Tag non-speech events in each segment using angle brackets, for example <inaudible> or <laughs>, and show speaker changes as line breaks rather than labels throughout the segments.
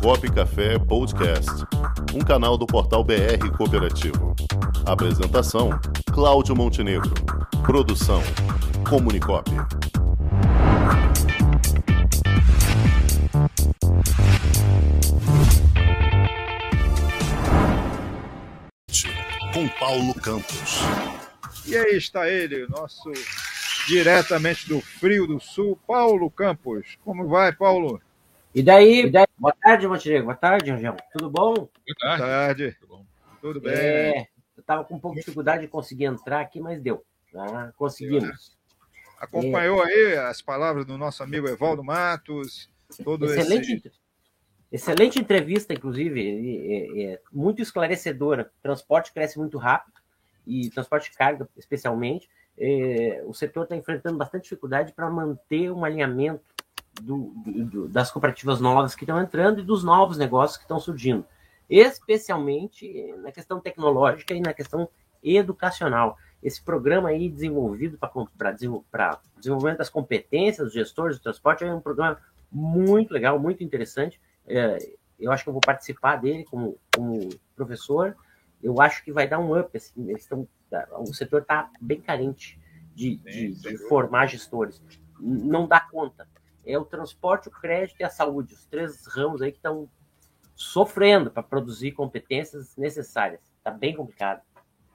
Comunicop Café Podcast, um canal do portal BR Cooperativo. Apresentação: Cláudio Montenegro. Produção: Comunicop. Com Paulo Campos.
E aí está ele, nosso diretamente do Frio do Sul, Paulo Campos. Como vai, Paulo?
E daí, e daí? boa tarde, Montenegro. Boa tarde, Rangel. Tudo bom? Boa
tarde. Boa tarde. Tudo, Tudo bem?
É, eu estava com um pouco de dificuldade de conseguir entrar aqui, mas deu. Tá? Conseguimos.
Acompanhou é. aí as palavras do nosso amigo Evaldo Matos? Todo
excelente, esse... excelente entrevista, inclusive, é, é, muito esclarecedora. O transporte cresce muito rápido, e transporte de carga, especialmente. É, o setor está enfrentando bastante dificuldade para manter um alinhamento do, do, das cooperativas novas que estão entrando e dos novos negócios que estão surgindo, especialmente na questão tecnológica e na questão educacional. Esse programa aí desenvolvido para desenvolvimento das competências dos gestores do transporte é um programa muito legal, muito interessante. É, eu acho que eu vou participar dele como, como professor. Eu acho que vai dar um up. Assim, estão, o setor está bem carente de, de, de formar gestores. Não dá conta é o transporte, o crédito e a saúde, os três ramos aí que estão sofrendo para produzir competências necessárias. Está bem complicado.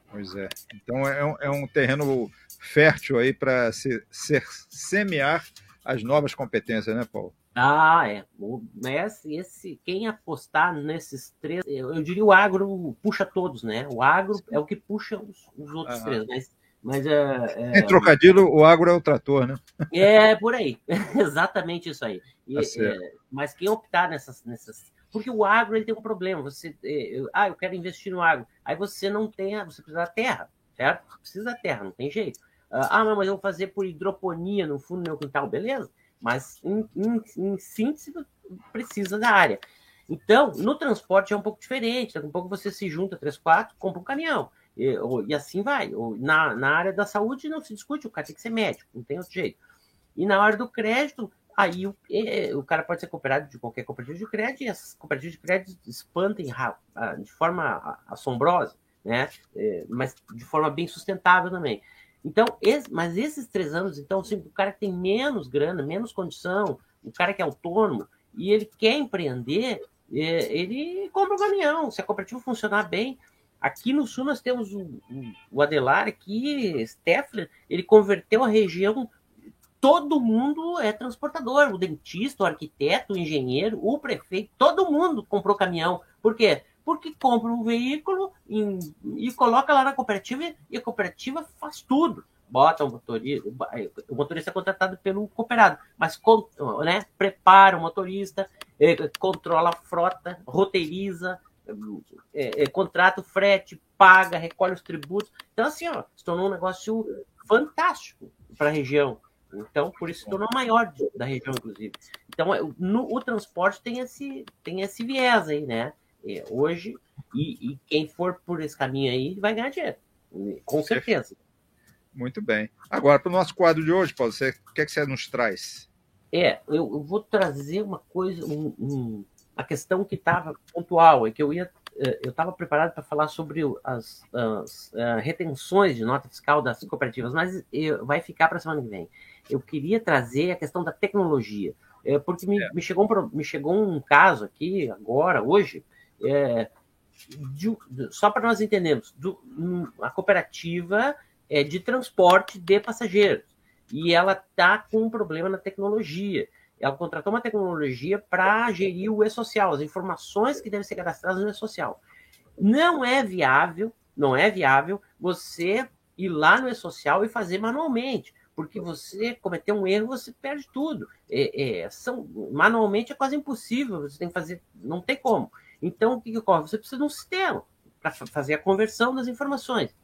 Pois é. Então é um, é um terreno fértil aí para se, ser, semear as novas competências, né, Paulo?
Ah, é. Esse, esse, quem apostar nesses três, eu, diria o agro puxa todos, né? O agro é o que puxa os, os outros ah. três, mas mas é,
é... Em trocadilho, o agro é o trator, né?
É, por aí. <laughs> Exatamente isso aí. E, tá é, mas quem optar nessas, nessas. Porque o agro ele tem um problema. Você, é, eu, ah, eu quero investir no agro. Aí você não tem, você precisa da terra, certo? Você precisa da terra, não tem jeito. Ah, não, mas eu vou fazer por hidroponia no fundo do meu quintal, beleza? Mas em, em, em síntese, precisa da área. Então, no transporte é um pouco diferente. Daqui a pouco você se junta, três, quatro, compra um caminhão. E, e assim vai. Na, na área da saúde não se discute, o cara tem que ser médico, não tem outro jeito. E na hora do crédito, aí o, o cara pode ser cooperado de qualquer cooperativa de crédito e as cooperativas de crédito espantem de forma assombrosa, né? É, mas de forma bem sustentável também. Então, esse, mas esses três anos, então, assim, o cara que tem menos grana, menos condição, o cara que é autônomo e ele quer empreender, é, ele compra um caminhão. Se a cooperativa funcionar bem, Aqui no sul nós temos o, o Adelar aqui, Steffler, ele converteu a região, todo mundo é transportador, o dentista, o arquiteto, o engenheiro, o prefeito, todo mundo comprou caminhão. Por quê? Porque compra um veículo em, e coloca lá na cooperativa e a cooperativa faz tudo. Bota o motorista, o motorista é contratado pelo cooperado, mas né, prepara o motorista, eh, controla a frota, roteiriza, é, é, contrata o frete, paga, recolhe os tributos. Então, assim, ó, se tornou um negócio fantástico para a região. Então, por isso se tornou maior da região, inclusive. Então, é, no, o transporte tem esse, tem esse viés aí, né? É, hoje, e, e, quem for por esse caminho aí vai ganhar dinheiro, com certeza.
Muito bem. Agora, para o nosso quadro de hoje, Paulo, você, o que, é que você nos traz?
É, eu, eu vou trazer uma coisa, um, um a questão que estava pontual é que eu ia eh, eu estava preparado para falar sobre as, as uh, retenções de nota fiscal das cooperativas, mas eu, vai ficar para a semana que vem. Eu queria trazer a questão da tecnologia, é, porque me, é. me, chegou um, me chegou um caso aqui, agora, hoje, é, de, de, só para nós entendermos, do, um, a cooperativa é de transporte de passageiros, e ela está com um problema na tecnologia ela contratou uma tecnologia para gerir o e-social, as informações que devem ser cadastradas no e-social. Não é viável, não é viável você ir lá no e-social e fazer manualmente, porque você cometer um erro, você perde tudo. É, é, são, manualmente é quase impossível, você tem que fazer, não tem como. Então, o que, ocorre? Você precisa de um sistema para fazer a conversão das informações.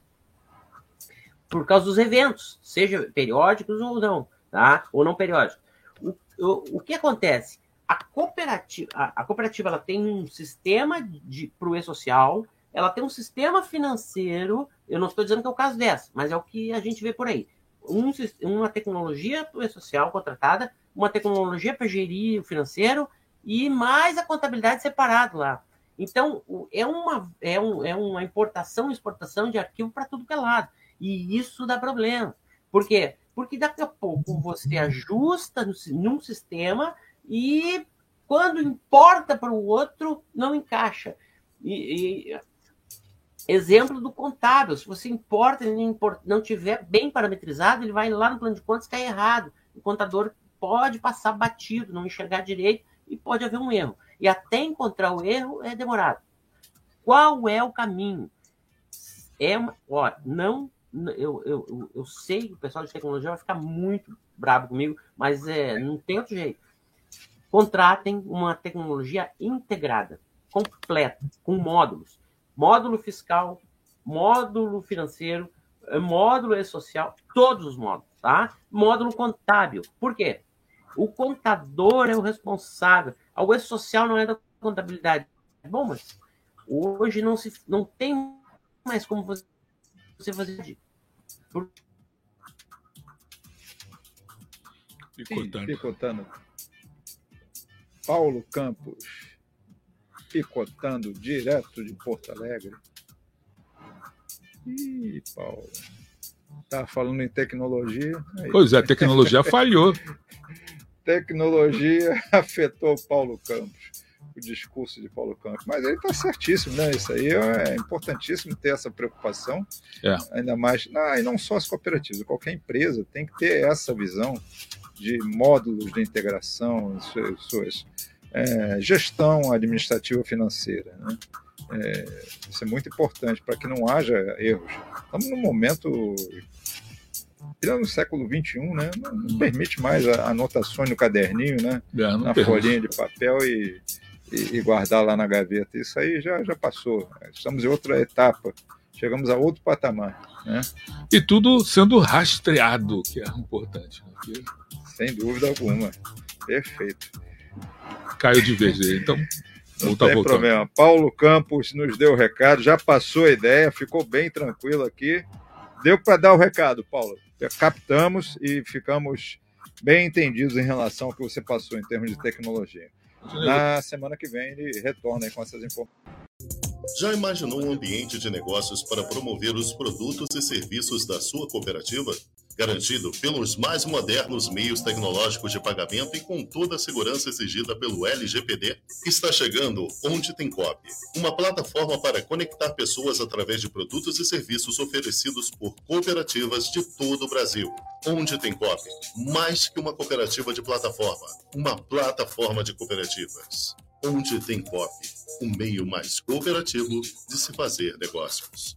Por causa dos eventos, seja periódicos ou não, tá? Ou não periódicos o, que acontece? A cooperativa, a, a cooperativa ela tem um sistema para o e-social, ela tem um sistema financeiro, eu não estou dizendo que é o caso dessa, mas é o que a gente vê por aí. Um, uma tecnologia para o e-social contratada, uma tecnologia para gerir o financeiro e mais a contabilidade separado lá. Então, é uma, é, um, é uma importação e exportação de arquivo para tudo que é lado. E isso dá problema. Por quê? Porque daqui a pouco você ajusta no, num sistema e quando importa para o outro, não encaixa. E, e, exemplo do contábil: se você importa e ele não tiver bem parametrizado, ele vai lá no plano de contas e cai errado. O contador pode passar batido, não enxergar direito e pode haver um erro. E até encontrar o erro é demorado. Qual é o caminho? É uma, ó, não, eu, eu, eu sei que o pessoal de tecnologia vai ficar muito bravo comigo, mas é, não tem outro jeito. Contratem uma tecnologia integrada, completa, com módulos. Módulo fiscal, módulo financeiro, módulo e-social, todos os módulos, tá? Módulo contábil. Por quê? O contador é o responsável. Web social não é da contabilidade. Bom, mas hoje não, se, não tem mais como você fazer. Por...
Picotando. Picotando. Paulo Campos, picotando direto de Porto Alegre. Ih, Paulo. Tá falando em tecnologia.
Aí. Pois é, a tecnologia falhou. <laughs>
tecnologia afetou Paulo Campos, o discurso de Paulo Campos. Mas ele está certíssimo, né? Isso aí é importantíssimo ter essa preocupação. É. Ainda mais, não, e não só as cooperativas, qualquer empresa tem que ter essa visão de módulos de integração, suas, suas é, gestão administrativa financeira. Né? É, isso é muito importante para que não haja erros. Estamos num momento no século XXI, né, não permite mais anotações no caderninho, né, é, na folhinha de papel e, e, e, guardar lá na gaveta. Isso aí já, já passou. Estamos em outra etapa. Chegamos a outro patamar. Né?
E tudo sendo rastreado, que é importante. Né?
Sem dúvida alguma. Perfeito.
Caiu de vez aí. Então,
não tem voltando. problema. Paulo Campos nos deu o recado, já passou a ideia, ficou bem tranquilo aqui. Deu para dar o recado, Paulo. Captamos e ficamos bem entendidos em relação ao que você passou em termos de tecnologia. Na semana que vem ele retorna com essas informações.
Já imaginou um ambiente de negócios para promover os produtos e serviços da sua cooperativa? Garantido pelos mais modernos meios tecnológicos de pagamento e com toda a segurança exigida pelo LGPD, está chegando Onde Tem Cop, uma plataforma para conectar pessoas através de produtos e serviços oferecidos por cooperativas de todo o Brasil. Onde Tem Cop, mais que uma cooperativa de plataforma, uma plataforma de cooperativas. Onde Tem Cop, o meio mais cooperativo de se fazer negócios.